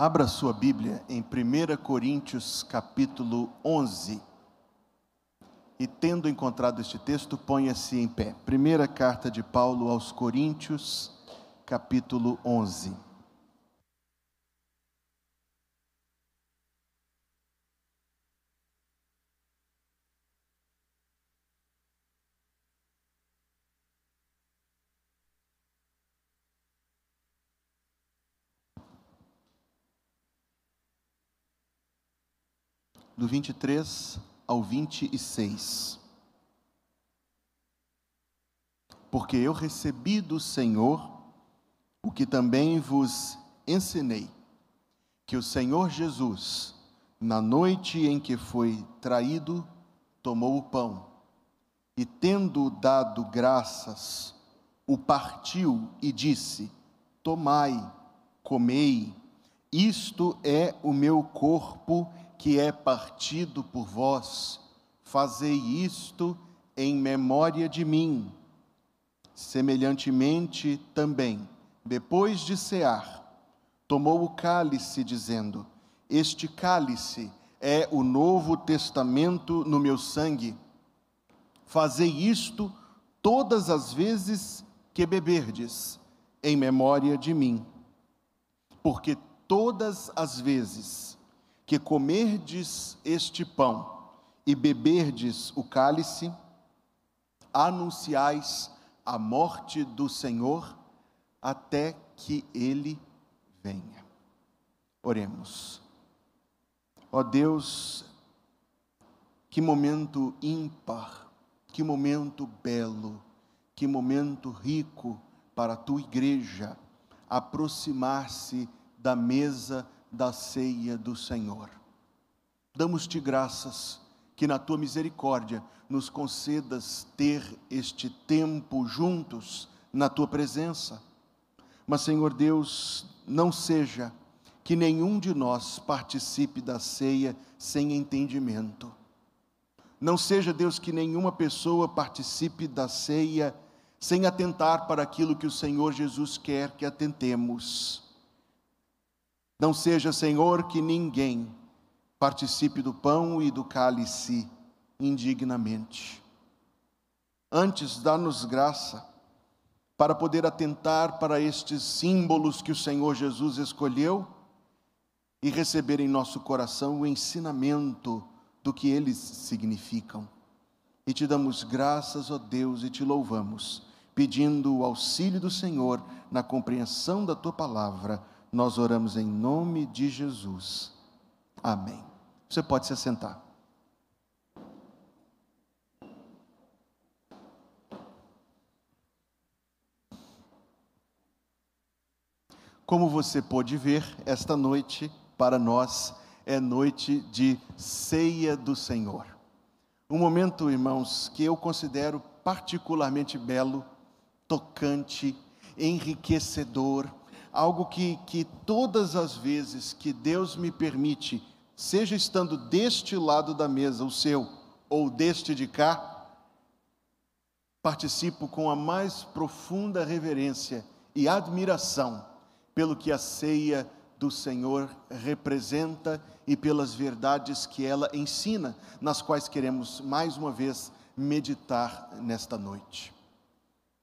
Abra sua Bíblia em 1 Coríntios capítulo 11. E tendo encontrado este texto, ponha-se em pé. Primeira carta de Paulo aos Coríntios, capítulo 11. Do 23 ao 26. Porque eu recebi do Senhor o que também vos ensinei, que o Senhor Jesus, na noite em que foi traído, tomou o pão e, tendo dado graças, o partiu e disse: Tomai, comei, isto é o meu corpo que é partido por vós, fazei isto em memória de mim. Semelhantemente também, depois de cear, tomou o cálice, dizendo: Este cálice é o novo testamento no meu sangue. Fazei isto todas as vezes que beberdes, em memória de mim. Porque todas as vezes que comerdes este pão e beberdes o cálice, anunciais a morte do Senhor até que ele venha. Oremos. Ó Deus, que momento ímpar, que momento belo, que momento rico para a tua igreja aproximar-se da mesa da ceia do Senhor. Damos-te graças que na tua misericórdia nos concedas ter este tempo juntos na tua presença. Mas, Senhor Deus, não seja que nenhum de nós participe da ceia sem entendimento. Não seja, Deus, que nenhuma pessoa participe da ceia sem atentar para aquilo que o Senhor Jesus quer que atentemos. Não seja, Senhor, que ninguém participe do pão e do cálice indignamente. Antes, dá-nos graça para poder atentar para estes símbolos que o Senhor Jesus escolheu e receber em nosso coração o ensinamento do que eles significam. E te damos graças, ó Deus, e te louvamos, pedindo o auxílio do Senhor na compreensão da tua palavra nós oramos em nome de Jesus. Amém. Você pode se assentar. Como você pode ver, esta noite, para nós, é noite de ceia do Senhor. Um momento, irmãos, que eu considero particularmente belo, tocante, enriquecedor, algo que, que todas as vezes que Deus me permite, seja estando deste lado da mesa, o seu, ou deste de cá, participo com a mais profunda reverência e admiração pelo que a ceia do Senhor representa e pelas verdades que ela ensina, nas quais queremos mais uma vez meditar nesta noite.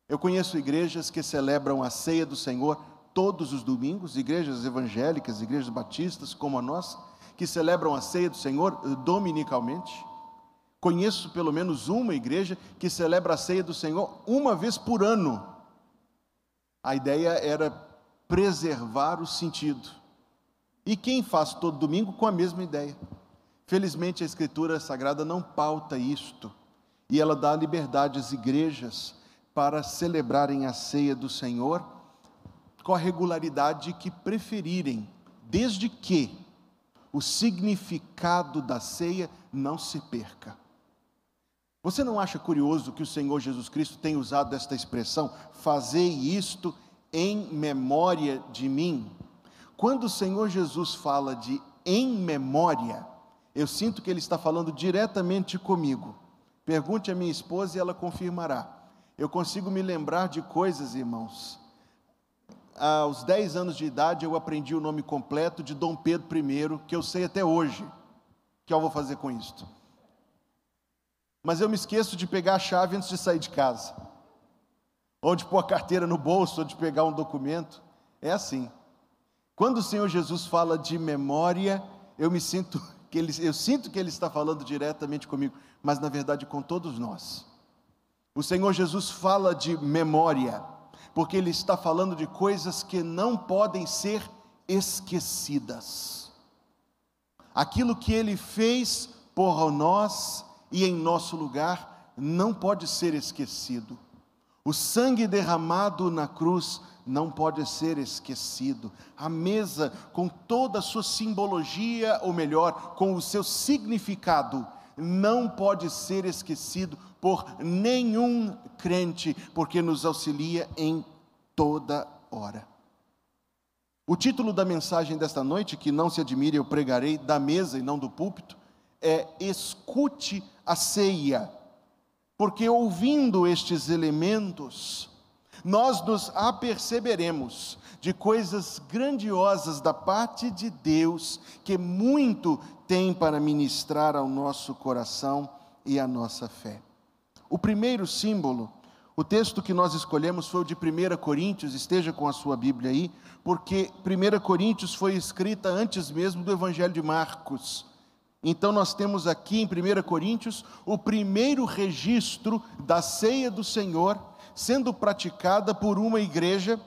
Eu conheço igrejas que celebram a ceia do Senhor todos os domingos, igrejas evangélicas, igrejas batistas como a nossa, que celebram a ceia do Senhor eh, dominicalmente. Conheço pelo menos uma igreja que celebra a ceia do Senhor uma vez por ano. A ideia era preservar o sentido. E quem faz todo domingo com a mesma ideia. Felizmente a Escritura Sagrada não pauta isto, e ela dá liberdade às igrejas para celebrarem a ceia do Senhor com a regularidade que preferirem, desde que o significado da ceia não se perca. Você não acha curioso que o Senhor Jesus Cristo tem usado esta expressão, fazei isto em memória de mim? Quando o Senhor Jesus fala de em memória, eu sinto que ele está falando diretamente comigo. Pergunte à minha esposa e ela confirmará. Eu consigo me lembrar de coisas, irmãos, aos 10 anos de idade, eu aprendi o nome completo de Dom Pedro I, que eu sei até hoje. Que eu vou fazer com isto? Mas eu me esqueço de pegar a chave antes de sair de casa, ou de pôr a carteira no bolso, ou de pegar um documento. É assim. Quando o Senhor Jesus fala de memória, eu me sinto que ele, eu sinto que ele está falando diretamente comigo, mas na verdade com todos nós. O Senhor Jesus fala de memória, porque ele está falando de coisas que não podem ser esquecidas. Aquilo que ele fez por nós e em nosso lugar não pode ser esquecido. O sangue derramado na cruz não pode ser esquecido. A mesa, com toda a sua simbologia, ou melhor, com o seu significado, não pode ser esquecido por nenhum crente, porque nos auxilia em toda hora. O título da mensagem desta noite, que não se admire, eu pregarei da mesa e não do púlpito, é Escute a ceia, porque ouvindo estes elementos, nós nos aperceberemos de coisas grandiosas da parte de Deus, que muito tem para ministrar ao nosso coração e à nossa fé. O primeiro símbolo, o texto que nós escolhemos foi o de 1 Coríntios, esteja com a sua Bíblia aí, porque 1 Coríntios foi escrita antes mesmo do Evangelho de Marcos. Então nós temos aqui em 1 Coríntios o primeiro registro da ceia do Senhor sendo praticada por uma igreja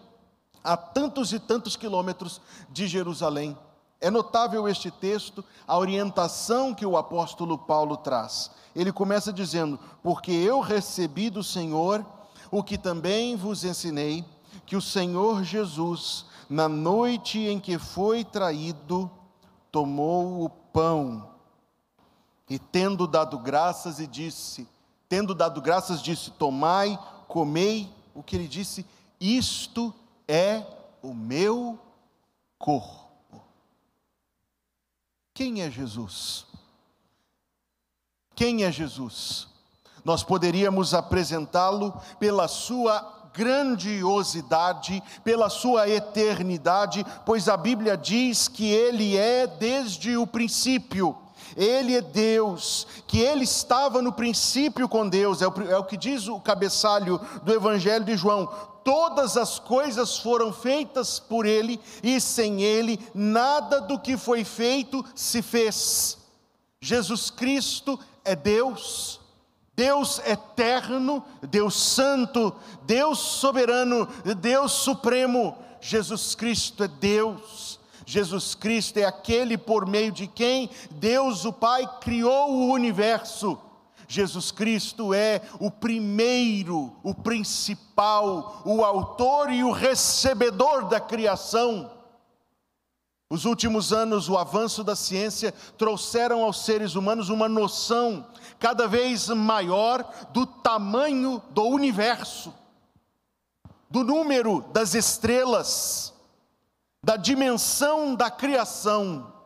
a tantos e tantos quilômetros de Jerusalém. É notável este texto, a orientação que o apóstolo Paulo traz. Ele começa dizendo: Porque eu recebi do Senhor o que também vos ensinei, que o Senhor Jesus, na noite em que foi traído, tomou o pão e, tendo dado graças, e disse: Tendo dado graças, disse: Tomai, comei, o que ele disse, isto é o meu corpo. Quem é Jesus? Quem é Jesus? Nós poderíamos apresentá-lo pela sua grandiosidade, pela sua eternidade, pois a Bíblia diz que ele é desde o princípio ele é Deus, que Ele estava no princípio com Deus, é o, é o que diz o cabeçalho do Evangelho de João. Todas as coisas foram feitas por Ele, e sem Ele, nada do que foi feito se fez. Jesus Cristo é Deus, Deus eterno, Deus santo, Deus soberano, Deus supremo. Jesus Cristo é Deus. Jesus Cristo é aquele por meio de quem Deus o Pai criou o universo. Jesus Cristo é o primeiro, o principal, o autor e o recebedor da criação. Os últimos anos, o avanço da ciência trouxeram aos seres humanos uma noção cada vez maior do tamanho do universo, do número das estrelas, da dimensão da criação.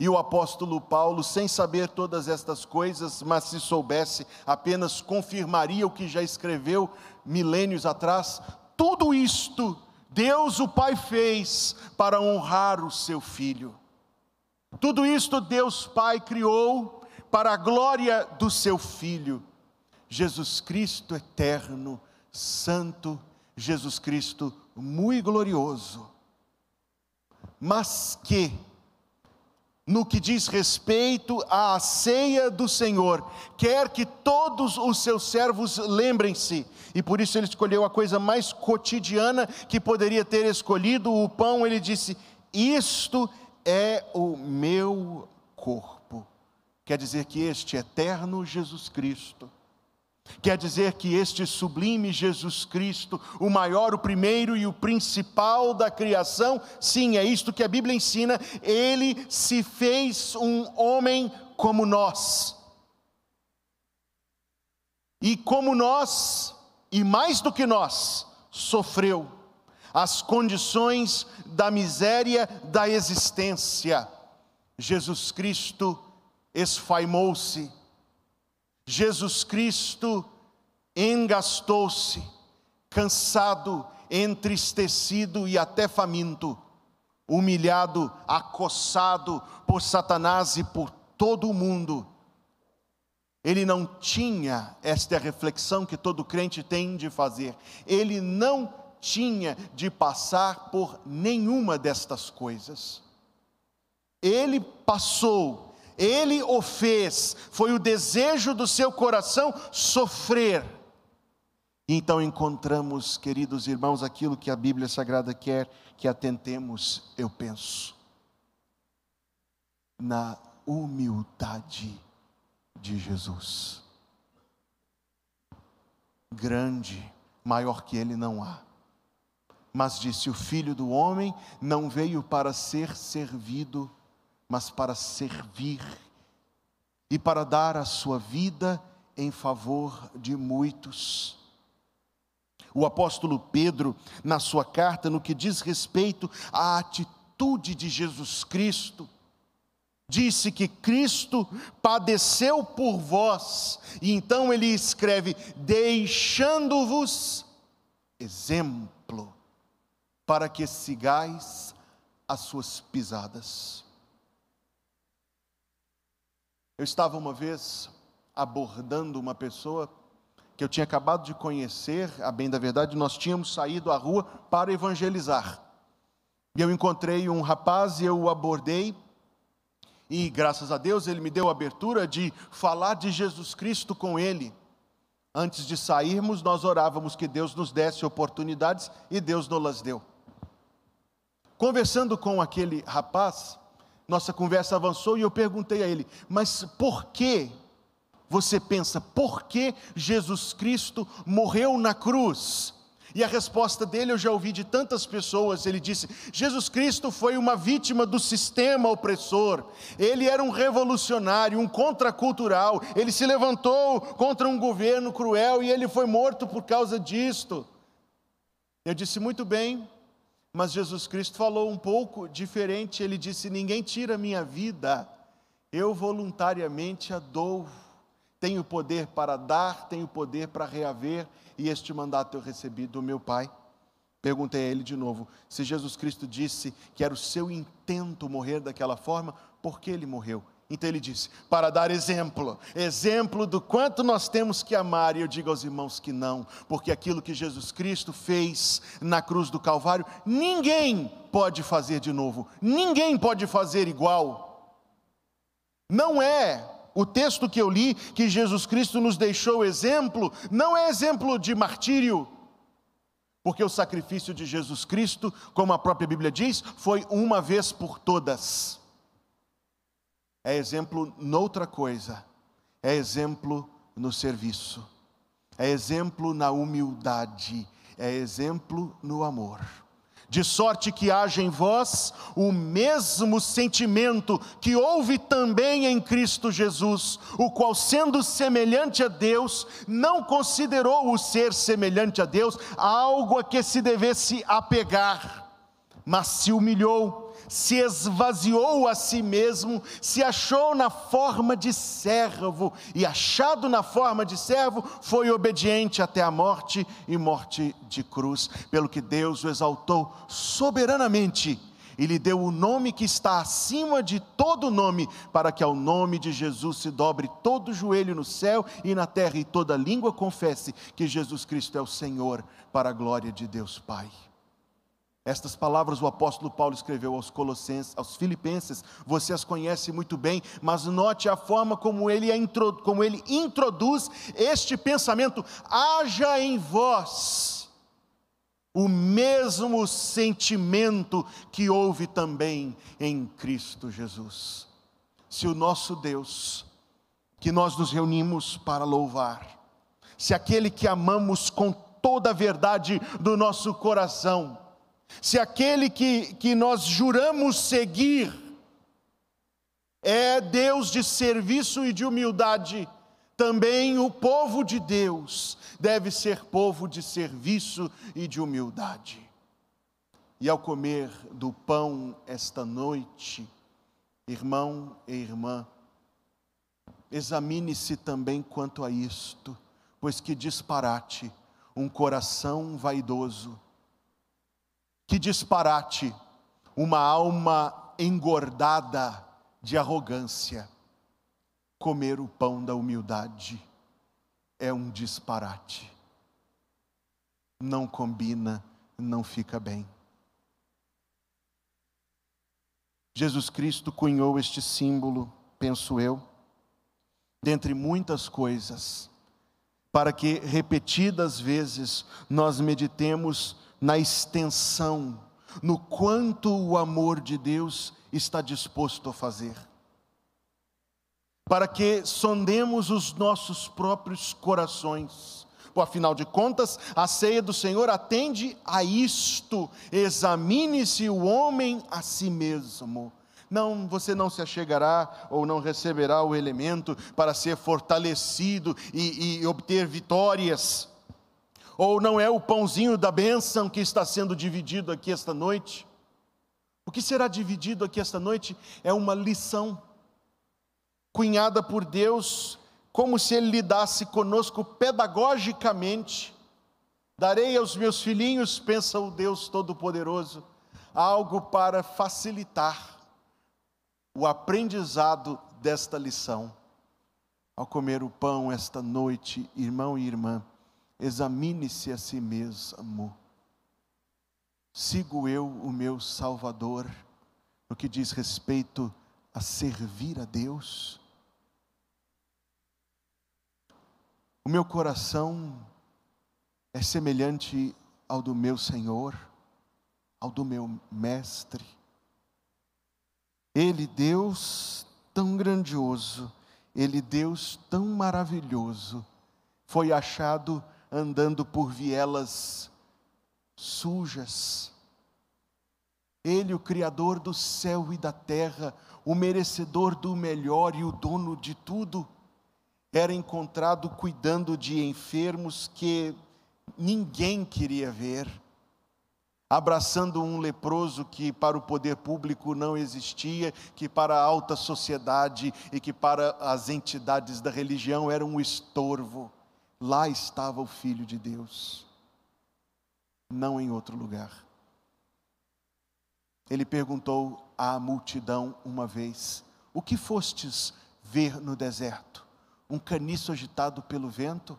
E o apóstolo Paulo, sem saber todas estas coisas, mas se soubesse, apenas confirmaria o que já escreveu milênios atrás. Tudo isto Deus o Pai fez para honrar o seu filho. Tudo isto Deus Pai criou para a glória do seu filho. Jesus Cristo eterno, santo, Jesus Cristo muito glorioso mas que, no que diz respeito à ceia do Senhor, quer que todos os seus servos lembrem-se, e por isso ele escolheu a coisa mais cotidiana que poderia ter escolhido, o pão, ele disse: Isto é o meu corpo. Quer dizer que este eterno Jesus Cristo, Quer dizer que este sublime Jesus Cristo, o maior, o primeiro e o principal da criação, sim, é isto que a Bíblia ensina, ele se fez um homem como nós. E como nós, e mais do que nós, sofreu as condições da miséria da existência. Jesus Cristo esfaimou-se Jesus Cristo engastou-se, cansado, entristecido e até faminto, humilhado, acossado por Satanás e por todo o mundo. Ele não tinha esta reflexão que todo crente tem de fazer. Ele não tinha de passar por nenhuma destas coisas. Ele passou, ele o fez, foi o desejo do seu coração sofrer. Então encontramos, queridos irmãos, aquilo que a Bíblia Sagrada quer que atentemos, eu penso, na humildade de Jesus. Grande, maior que ele não há. Mas disse: O filho do homem não veio para ser servido, mas para servir e para dar a sua vida em favor de muitos. O apóstolo Pedro, na sua carta, no que diz respeito à atitude de Jesus Cristo, disse que Cristo padeceu por vós, e então ele escreve: deixando-vos exemplo, para que sigais as suas pisadas. Eu estava uma vez abordando uma pessoa que eu tinha acabado de conhecer, a bem da verdade, nós tínhamos saído à rua para evangelizar. E eu encontrei um rapaz e eu o abordei, e graças a Deus ele me deu a abertura de falar de Jesus Cristo com ele. Antes de sairmos, nós orávamos que Deus nos desse oportunidades e Deus nos las deu. Conversando com aquele rapaz, nossa conversa avançou e eu perguntei a ele: Mas por que você pensa, por que Jesus Cristo morreu na cruz? E a resposta dele eu já ouvi de tantas pessoas. Ele disse: Jesus Cristo foi uma vítima do sistema opressor. Ele era um revolucionário, um contracultural. Ele se levantou contra um governo cruel e ele foi morto por causa disto. Eu disse: Muito bem, mas Jesus Cristo falou um pouco diferente. Ele disse: Ninguém tira minha vida, eu voluntariamente a dou. Tenho poder para dar, tenho poder para reaver, e este mandato eu recebi do meu Pai. Perguntei a ele de novo: se Jesus Cristo disse que era o seu intento morrer daquela forma, por que ele morreu? Então ele disse: para dar exemplo, exemplo do quanto nós temos que amar, e eu digo aos irmãos que não, porque aquilo que Jesus Cristo fez na cruz do Calvário, ninguém pode fazer de novo, ninguém pode fazer igual. Não é o texto que eu li, que Jesus Cristo nos deixou exemplo, não é exemplo de martírio, porque o sacrifício de Jesus Cristo, como a própria Bíblia diz, foi uma vez por todas é exemplo noutra coisa, é exemplo no serviço, é exemplo na humildade, é exemplo no amor. De sorte que haja em vós o mesmo sentimento que houve também em Cristo Jesus, o qual, sendo semelhante a Deus, não considerou o ser semelhante a Deus algo a que se devesse apegar, mas se humilhou se esvaziou a si mesmo, se achou na forma de servo, e achado na forma de servo, foi obediente até a morte e morte de cruz, pelo que Deus o exaltou soberanamente e lhe deu o nome que está acima de todo nome, para que ao nome de Jesus se dobre todo joelho no céu e na terra, e toda língua confesse que Jesus Cristo é o Senhor, para a glória de Deus Pai. Estas palavras o apóstolo Paulo escreveu aos Colossenses, aos Filipenses, você as conhece muito bem, mas note a forma como ele, como ele introduz este pensamento: haja em vós o mesmo sentimento que houve também em Cristo Jesus. Se o nosso Deus, que nós nos reunimos para louvar, se aquele que amamos com toda a verdade do nosso coração, se aquele que, que nós juramos seguir é Deus de serviço e de humildade, também o povo de Deus deve ser povo de serviço e de humildade. E ao comer do pão esta noite, irmão e irmã, examine-se também quanto a isto, pois que disparate um coração vaidoso Que disparate, uma alma engordada de arrogância, comer o pão da humildade é um disparate. Não combina, não fica bem. Jesus Cristo cunhou este símbolo, penso eu, dentre muitas coisas, para que repetidas vezes nós meditemos na extensão, no quanto o amor de Deus está disposto a fazer. Para que sondemos os nossos próprios corações, Pois, afinal de contas, a ceia do Senhor atende a isto: examine-se o homem a si mesmo. Não, você não se achegará ou não receberá o elemento para ser fortalecido e, e obter vitórias. Ou não é o pãozinho da bênção que está sendo dividido aqui esta noite. O que será dividido aqui esta noite é uma lição, cunhada por Deus como se ele lidasse conosco pedagogicamente. Darei aos meus filhinhos, pensa o Deus Todo-Poderoso, algo para facilitar o aprendizado desta lição. Ao comer o pão esta noite, irmão e irmã, examine-se a si mesmo. Sigo eu o meu Salvador no que diz respeito a servir a Deus? O meu coração é semelhante ao do meu Senhor, ao do meu Mestre. Ele, Deus tão grandioso, Ele, Deus tão maravilhoso, foi achado andando por vielas sujas. Ele, o Criador do céu e da terra, o merecedor do melhor e o dono de tudo, era encontrado cuidando de enfermos que ninguém queria ver, abraçando um leproso que para o poder público não existia, que para a alta sociedade e que para as entidades da religião era um estorvo. Lá estava o Filho de Deus, não em outro lugar. Ele perguntou à multidão uma vez: O que fostes ver no deserto? um caniço agitado pelo vento,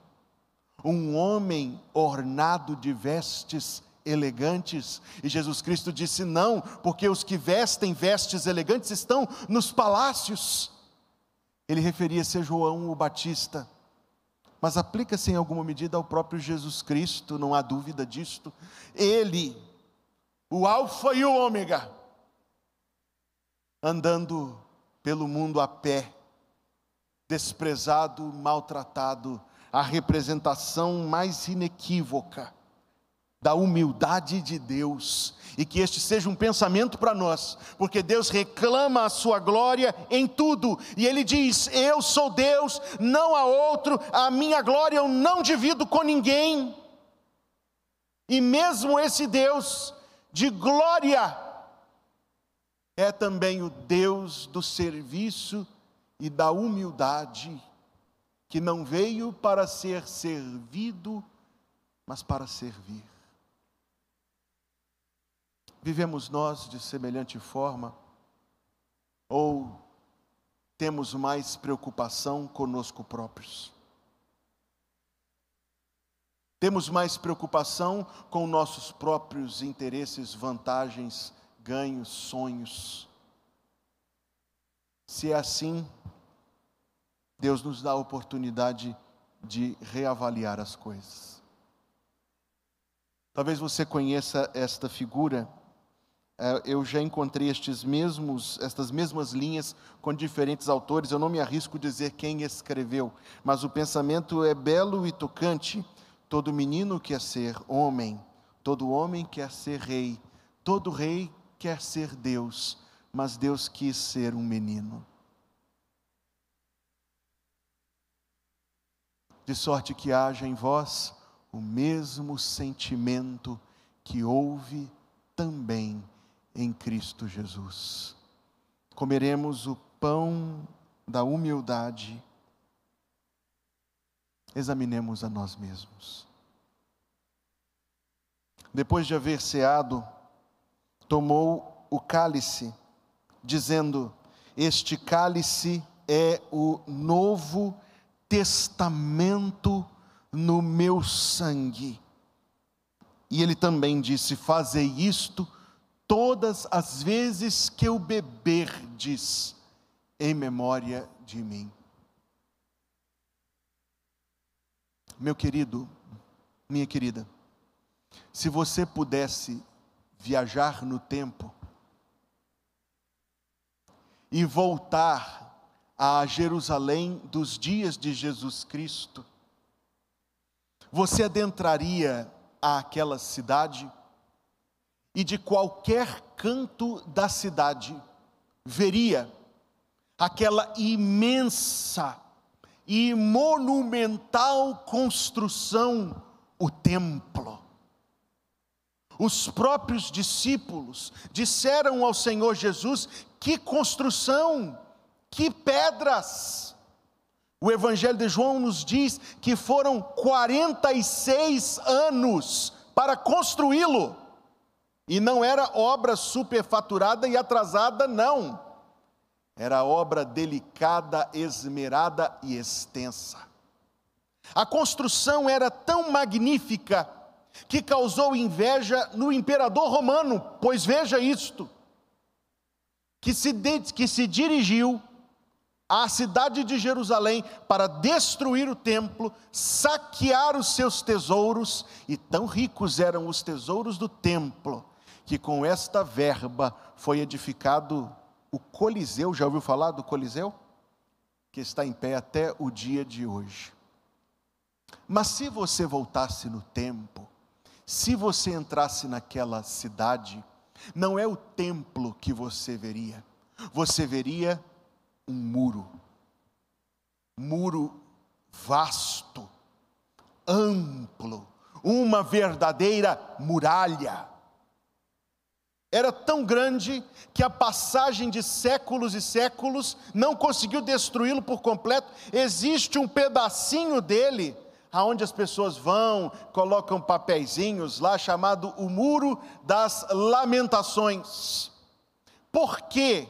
um homem ornado de vestes elegantes, e Jesus Cristo disse: Não, porque os que vestem vestes elegantes estão nos palácios. Ele referia-se a João o Batista, mas aplica-se em alguma medida ao próprio Jesus Cristo, não há dúvida disto. Ele, o Alfa e o Ômega, andando pelo mundo a pé, desprezado, maltratado, a representação mais inequívoca da humildade de Deus, e que este seja um pensamento para nós, porque Deus reclama a sua glória em tudo, e Ele diz: Eu sou Deus, não há outro, a minha glória eu não divido com ninguém, e mesmo esse Deus de glória, é também o Deus do serviço e da humildade, que não veio para ser servido, mas para servir. Vivemos nós de semelhante forma? Ou temos mais preocupação conosco próprios? Temos mais preocupação com nossos próprios interesses, vantagens, ganhos, sonhos. Se é assim, Deus nos dá a oportunidade de reavaliar as coisas. Talvez você conheça esta figura. É, eu já encontrei estes mesmos, estas mesmas linhas com diferentes autores. Eu não me arrisco dizer quem escreveu, mas o pensamento é belo e tocante. Todo menino quer ser homem, todo homem quer ser rei, todo rei quer ser Deus, mas Deus quis ser um menino. de sorte que haja em vós o mesmo sentimento que houve também em Cristo Jesus. Comeremos o pão da humildade, examinemos a nós mesmos. Depois de haver ceado, tomou o cálice, dizendo: Este cálice é o novo testamento no meu sangue. E ele também disse: Fazei isto todas as vezes que eu beberdes, em memória de mim. Meu querido, minha querida, se você pudesse viajar no tempo e voltar a Jerusalém dos dias de Jesus Cristo, você adentraria àquela cidade e de qualquer canto da cidade veria aquela imensa e monumental construção, o templo. Os próprios discípulos disseram ao Senhor Jesus: que construção, que pedras. O Evangelho de João nos diz que foram 46 anos para construí-lo. E não era obra superfaturada e atrasada, não. Era obra delicada, esmerada e extensa. A construção era tão magnífica que causou inveja no imperador romano, pois veja isto: que se, de, que se dirigiu à cidade de Jerusalém para destruir o templo, saquear os seus tesouros, e tão ricos eram os tesouros do templo, que com esta verba foi edificado o Coliseu. Já ouviu falar do Coliseu? Que está em pé até o dia de hoje. Mas se você voltasse no tempo, se você entrasse naquela cidade, não é o templo que você veria, você veria um muro, muro vasto, amplo, uma verdadeira muralha era tão grande que a passagem de séculos e séculos não conseguiu destruí-lo por completo. Existe um pedacinho dele aonde as pessoas vão, colocam papeizinhos lá chamado o muro das lamentações. Por que?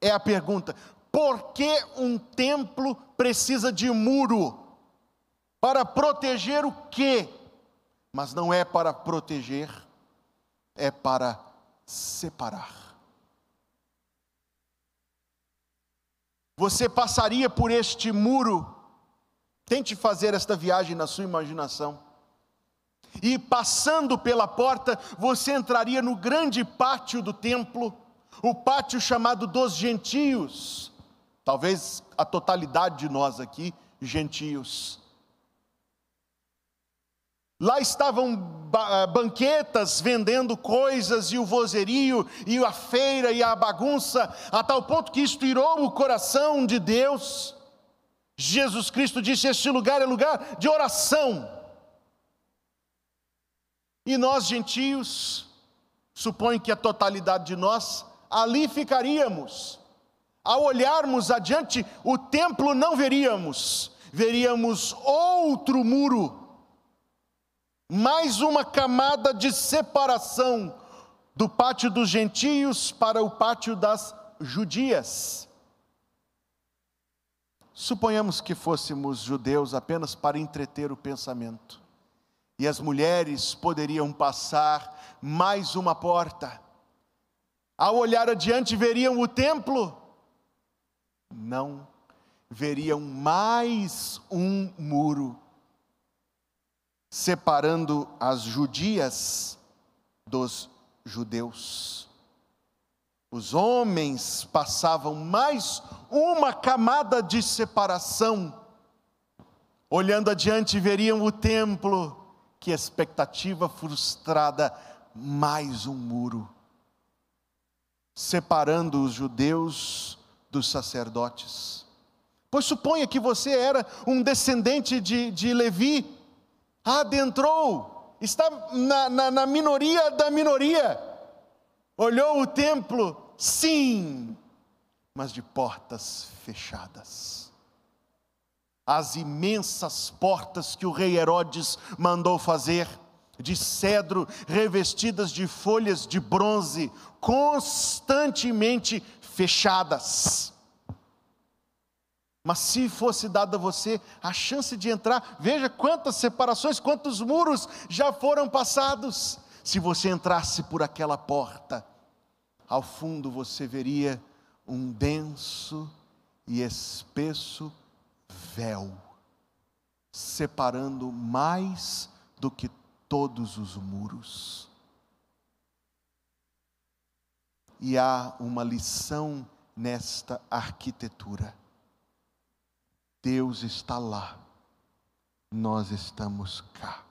É a pergunta. Por que um templo precisa de muro? Para proteger o quê? Mas não é para proteger, é para separar. Você passaria por este muro, tente fazer esta viagem na sua imaginação. E passando pela porta, você entraria no grande pátio do templo, o pátio chamado dos gentios. Talvez a totalidade de nós aqui, gentios. Lá estavam eh, banquetas vendendo coisas e o vozerio e a feira e a bagunça, a tal ponto que isto irou o coração de Deus. Jesus Cristo disse: Este lugar é lugar de oração. E nós, gentios, suponho que a totalidade de nós, ali ficaríamos. Ao olharmos adiante, o templo não veríamos, veríamos outro muro mais uma camada de separação do pátio dos gentios para o pátio das judias. Suponhamos que fôssemos judeus apenas para entreter o pensamento, e as mulheres poderiam passar mais uma porta. Ao olhar adiante, veriam o templo? Não, veriam mais um muro separando as judias dos judeus. Os homens passavam mais uma camada de separação. Olhando adiante, veriam o templo, que expectativa frustrada, mais um muro, separando os judeus dos sacerdotes. Pois suponha que você era um descendente de, de Levi, adentrou, está na, na, na minoria da minoria. Olhou o templo, sim, mas de portas fechadas. As imensas portas que o rei Herodes mandou fazer, de cedro, revestidas de folhas de bronze, constantemente fechadas. Mas se fosse dada a você a chance de entrar, veja quantas separações, quantos muros já foram passados. Se você entrasse por aquela porta, ao fundo você veria um denso e espesso véu, separando mais do que todos os muros. E há uma lição nesta arquitetura. Deus está lá, nós estamos cá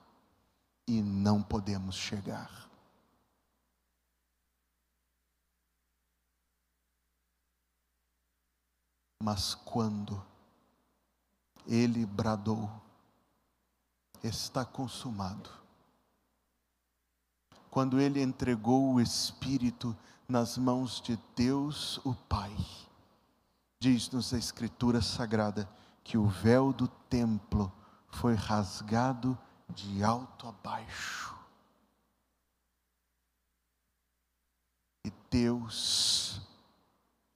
e não podemos chegar. Mas quando ele bradou: Está consumado. Quando ele entregou o Espírito nas mãos de Deus, o Pai, diz-nos a Escritura Sagrada que o véu do templo foi rasgado de alto a baixo. E Deus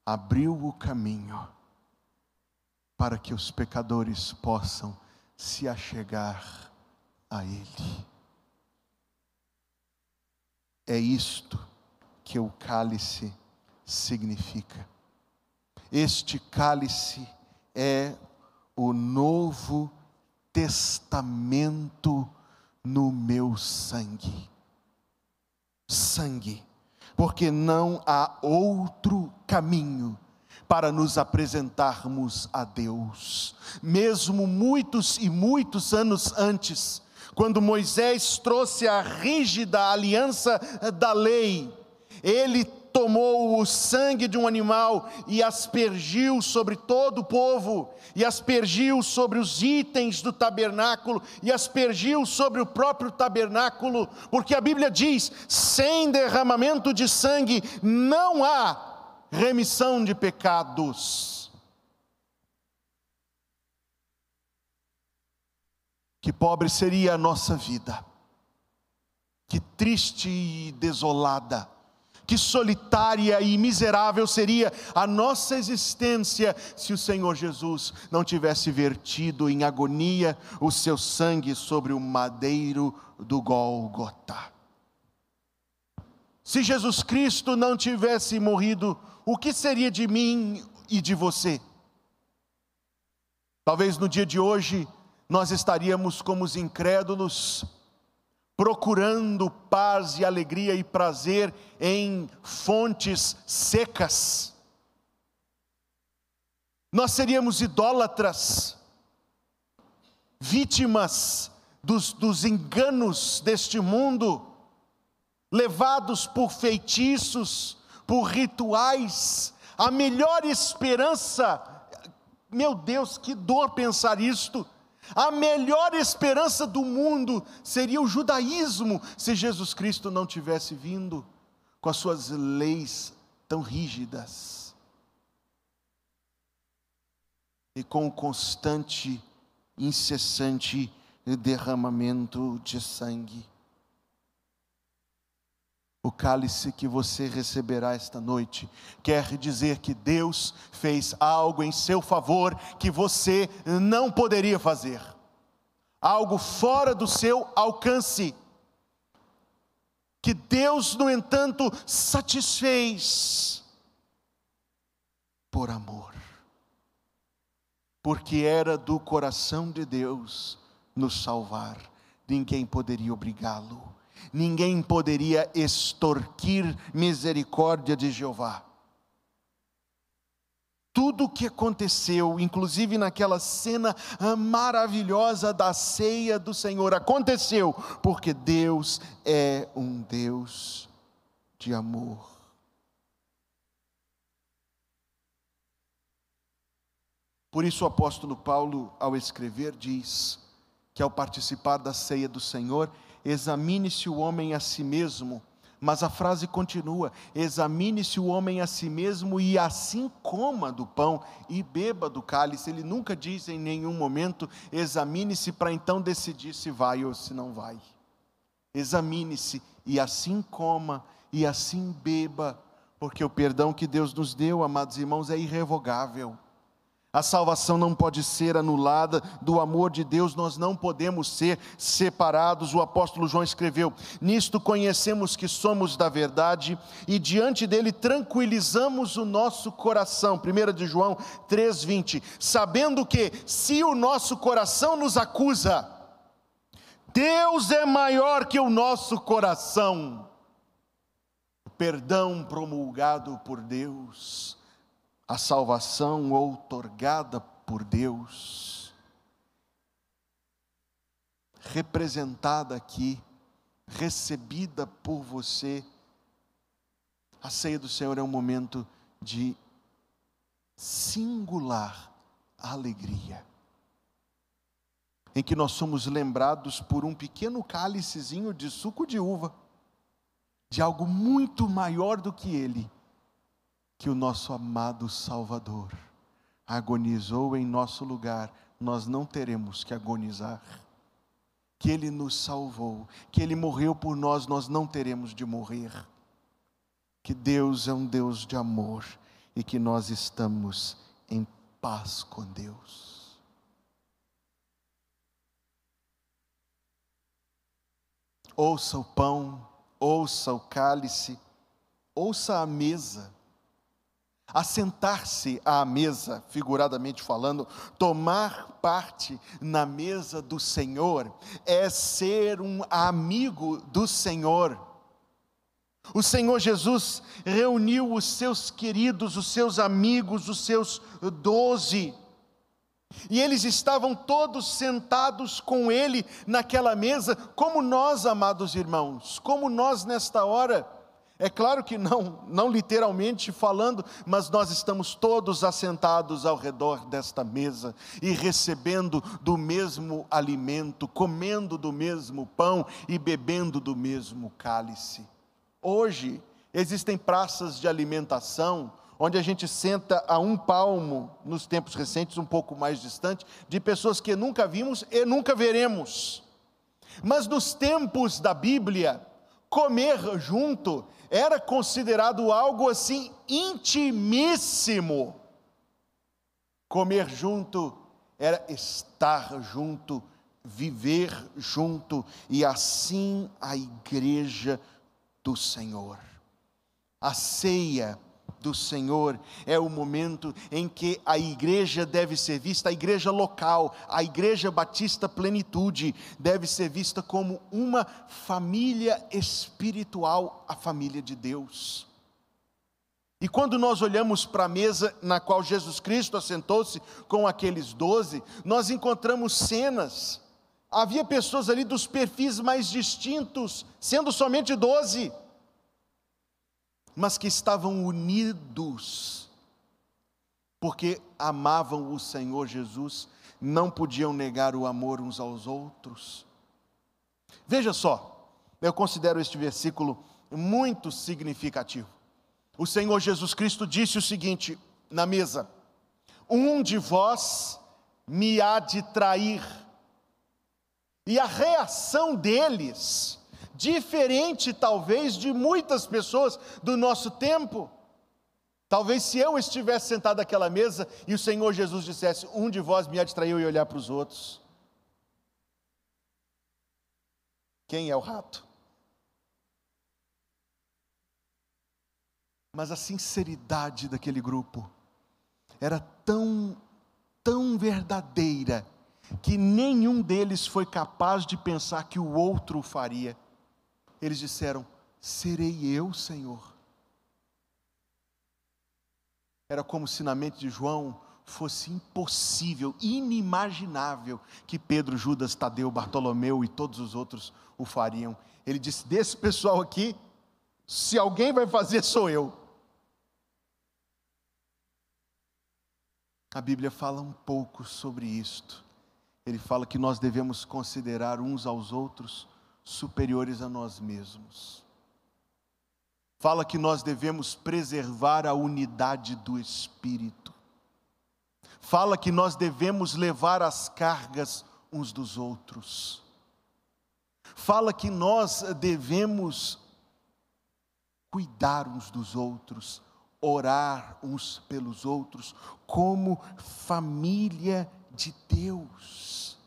abriu o caminho para que os pecadores possam se achegar a Ele. É isto que o cálice significa. Este cálice é o novo testamento no meu sangue. Sangue, porque não há outro caminho para nos apresentarmos a Deus. Mesmo muitos e muitos anos antes, quando Moisés trouxe a rígida aliança da lei, ele tomou o sangue de um animal e aspergiu sobre todo o povo, e aspergiu sobre os itens do tabernáculo, e aspergiu sobre o próprio tabernáculo, porque a Bíblia diz: sem derramamento de sangue não há remissão de pecados. Que pobre seria a nossa vida, que triste e desolada, que solitária e miserável seria a nossa existência se o Senhor Jesus não tivesse vertido em agonia o seu sangue sobre o madeiro do Gólgota. Se Jesus Cristo não tivesse morrido o que seria de mim e de você? Talvez no dia de hoje nós estaríamos como os incrédulos, procurando paz e alegria e prazer em fontes secas. Nós seríamos idólatras, vítimas dos, dos enganos deste mundo, levados por feitiços, por rituais, a melhor esperança, meu Deus, que dor pensar isto. A melhor esperança do mundo seria o judaísmo, se Jesus Cristo não tivesse vindo com as suas leis tão rígidas e com o constante, incessante derramamento de sangue o cálice que você receberá esta noite quer dizer que Deus fez algo em seu favor que você não poderia fazer, algo fora do seu alcance, que Deus, no entanto, satisfez por amor, porque era do coração de Deus nos salvar, ninguém poderia obrigá-lo ninguém poderia extorquir misericórdia de Jeová. Tudo o que aconteceu, inclusive naquela cena ah, maravilhosa da ceia do Senhor, aconteceu porque Deus é um Deus de amor. Por isso o apóstolo Paulo, ao escrever, diz que ao participar da ceia do Senhor, examine-se o homem a si mesmo. Mas a frase continua: examine-se o homem a si mesmo e assim coma do pão e beba do cálice. Ele nunca diz em nenhum momento: examine-se para então decidir se vai ou se não vai. examine-se e assim coma e assim beba, porque o perdão que Deus nos deu, amados irmãos, é irrevogável. A salvação não pode ser anulada, do amor de Deus nós não podemos ser separados. O apóstolo João escreveu: Nisto conhecemos que somos da verdade e diante dele tranquilizamos o nosso coração. 1 de João 3,20. Sabendo que, se o nosso coração nos acusa, Deus é maior que o nosso coração. Perdão promulgado por Deus a salvação outorgada por Deus, representada aqui, recebida por você. A ceia do Senhor é um momento de singular alegria, em que nós somos lembrados por um pequeno cálicezinho de suco de uva, de algo muito maior do que ele que o nosso amado Salvador agonizou em nosso lugar, nós não teremos que agonizar. Que Ele nos salvou, que Ele morreu por nós, nós não teremos de morrer. Que Deus é um Deus de amor e que nós estamos em paz com Deus. Ouça o pão, ouça o cálice, ouça a mesa assentar-se à mesa, figuradamente falando, tomar parte na mesa do Senhor, é ser um amigo do Senhor. O Senhor Jesus reuniu os seus queridos, os seus amigos, os seus doze, e eles estavam todos sentados com ele naquela mesa, como nós, amados irmãos, como nós nesta hora. É claro que não, não literalmente falando, mas nós estamos todos assentados ao redor desta mesa e recebendo do mesmo alimento, comendo do mesmo pão e bebendo do mesmo cálice. Hoje existem praças de alimentação onde a gente senta a um palmo, nos tempos recentes, um pouco mais distante, de pessoas que nunca vimos e nunca veremos. Mas nos tempos da Bíblia, comer junto era considerado algo assim intimíssimo. Comer junto era estar junto, viver junto, e assim a igreja do Senhor. A ceia do Senhor é o momento em que a igreja deve ser vista, a igreja local, a igreja batista plenitude, deve ser vista como uma família espiritual, a família de Deus. E quando nós olhamos para a mesa na qual Jesus Cristo assentou-se com aqueles doze, nós encontramos cenas. Havia pessoas ali dos perfis mais distintos, sendo somente doze mas que estavam unidos, porque amavam o Senhor Jesus, não podiam negar o amor uns aos outros. Veja só, eu considero este versículo muito significativo. O Senhor Jesus Cristo disse o seguinte na mesa: Um de vós me há de trair. E a reação deles diferente talvez de muitas pessoas do nosso tempo. Talvez se eu estivesse sentado àquela mesa e o Senhor Jesus dissesse: Um de vós me distraiu e olhar para os outros. Quem é o rato? Mas a sinceridade daquele grupo era tão, tão verdadeira, que nenhum deles foi capaz de pensar que o outro o faria eles disseram: Serei eu, Senhor. Era como se na mente de João fosse impossível, inimaginável que Pedro, Judas, Tadeu, Bartolomeu e todos os outros o fariam. Ele disse: Desse pessoal aqui, se alguém vai fazer, sou eu. A Bíblia fala um pouco sobre isto. Ele fala que nós devemos considerar uns aos outros superiores a nós mesmos. Fala que nós devemos preservar a unidade do espírito. Fala que nós devemos levar as cargas uns dos outros. fala que nós devemos cuidar uns dos outros, orar uns pelos outros, como família de Deus.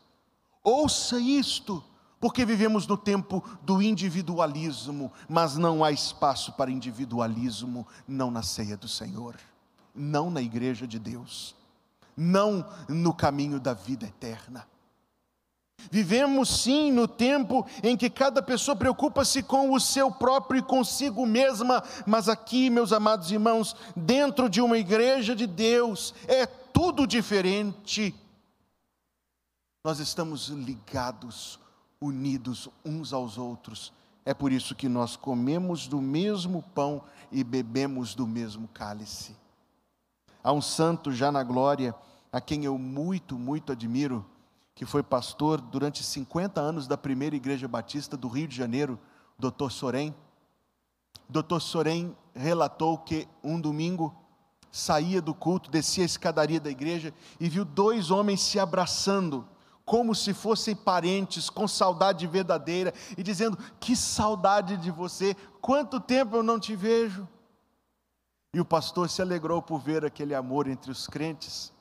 Ouça isto, porque vivemos no tempo do individualismo, mas não há espaço para individualismo, não na ceia do Senhor, não na igreja de Deus, não no caminho da vida eterna. Vivemos sim no tempo em que cada pessoa preocupa-se com o seu próprio e consigo mesma, mas aqui, meus amados irmãos, dentro de uma igreja de Deus, é tudo diferente. Nós estamos ligados, unidos uns aos outros. É por isso que nós comemos do mesmo pão e bebemos do mesmo cálice. Há um santo já na glória, a quem eu muito, muito admiro, que foi pastor durante 50 anos da primeira igreja batista do Rio de Janeiro, Dr. Sorém. Dr. Sorém relatou que um domingo saía do culto, descia a escadaria da igreja e viu dois homens se abraçando, como se fossem parentes, com saudade verdadeira, e dizendo: Que saudade de você, quanto tempo eu não te vejo. E o pastor se alegrou por ver aquele amor entre os crentes,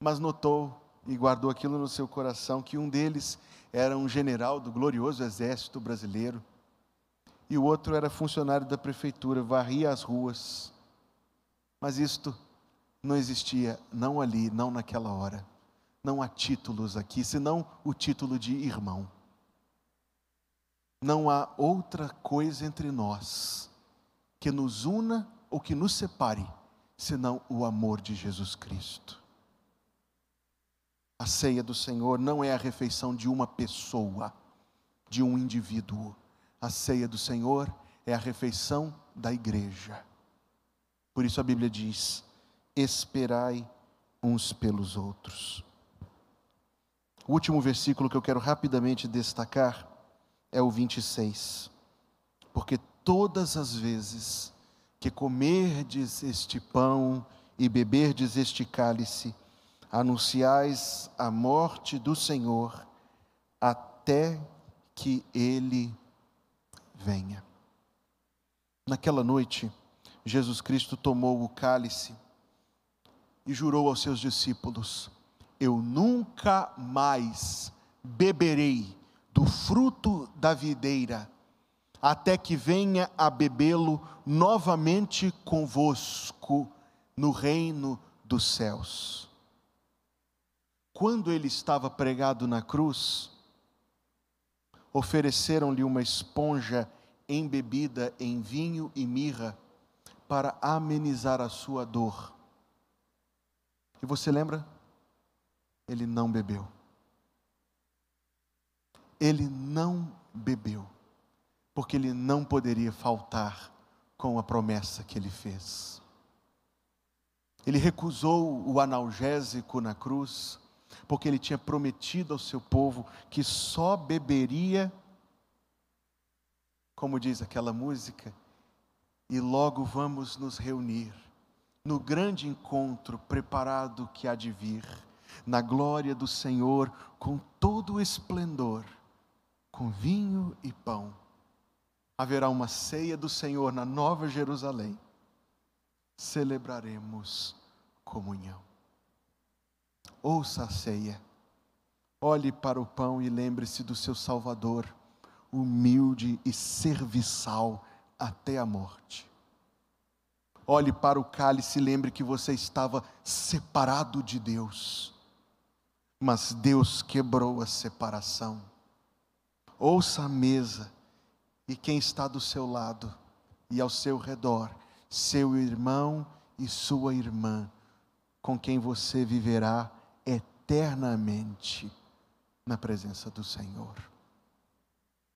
mas notou e guardou aquilo no seu coração que um deles era um general do glorioso exército brasileiro e o outro era funcionário da prefeitura, varria as ruas. Mas isto não existia, não ali, não naquela hora. Não há títulos aqui, senão o título de irmão. Não há outra coisa entre nós que nos una ou que nos separe, senão o amor de Jesus Cristo. A ceia do Senhor não é a refeição de uma pessoa, de um indivíduo. A ceia do Senhor é a refeição da igreja. Por isso a Bíblia diz: esperai uns pelos outros. O último versículo que eu quero rapidamente destacar é o 26. Porque todas as vezes que comerdes este pão e beberdes este cálice, anunciais a morte do Senhor até que ele venha. Naquela noite, Jesus Cristo tomou o cálice e jurou aos seus discípulos: Eu nunca mais beberei do fruto da videira, até que venha a bebê-lo novamente convosco no reino dos céus quando ele estava pregado na cruz, ofereceram-lhe uma esponja embebida em vinho e mirra para amenizar a sua dor. E você lembra? Ele não bebeu. Ele não bebeu, porque ele não poderia faltar com a promessa que ele fez. Ele recusou o analgésico na cruz, porque ele tinha prometido ao seu povo que só beberia, como diz aquela música, e logo vamos nos reunir no grande encontro preparado que há de vir, na glória do Senhor, com todo o esplendor, com vinho e pão. Haverá uma ceia do Senhor na Nova Jerusalém. Celebraremos comunhão. Ouça a ceia. Olhe para o pão e lembre-se do seu Salvador, humilde e serviçal até a morte. Olhe para o cálice e lembre que você estava separado de Deus, mas Deus quebrou a separação. Ouça a mesa e quem está do seu lado e ao seu redor, seu irmão e sua irmã, com quem você viverá eternamente na presença do Senhor.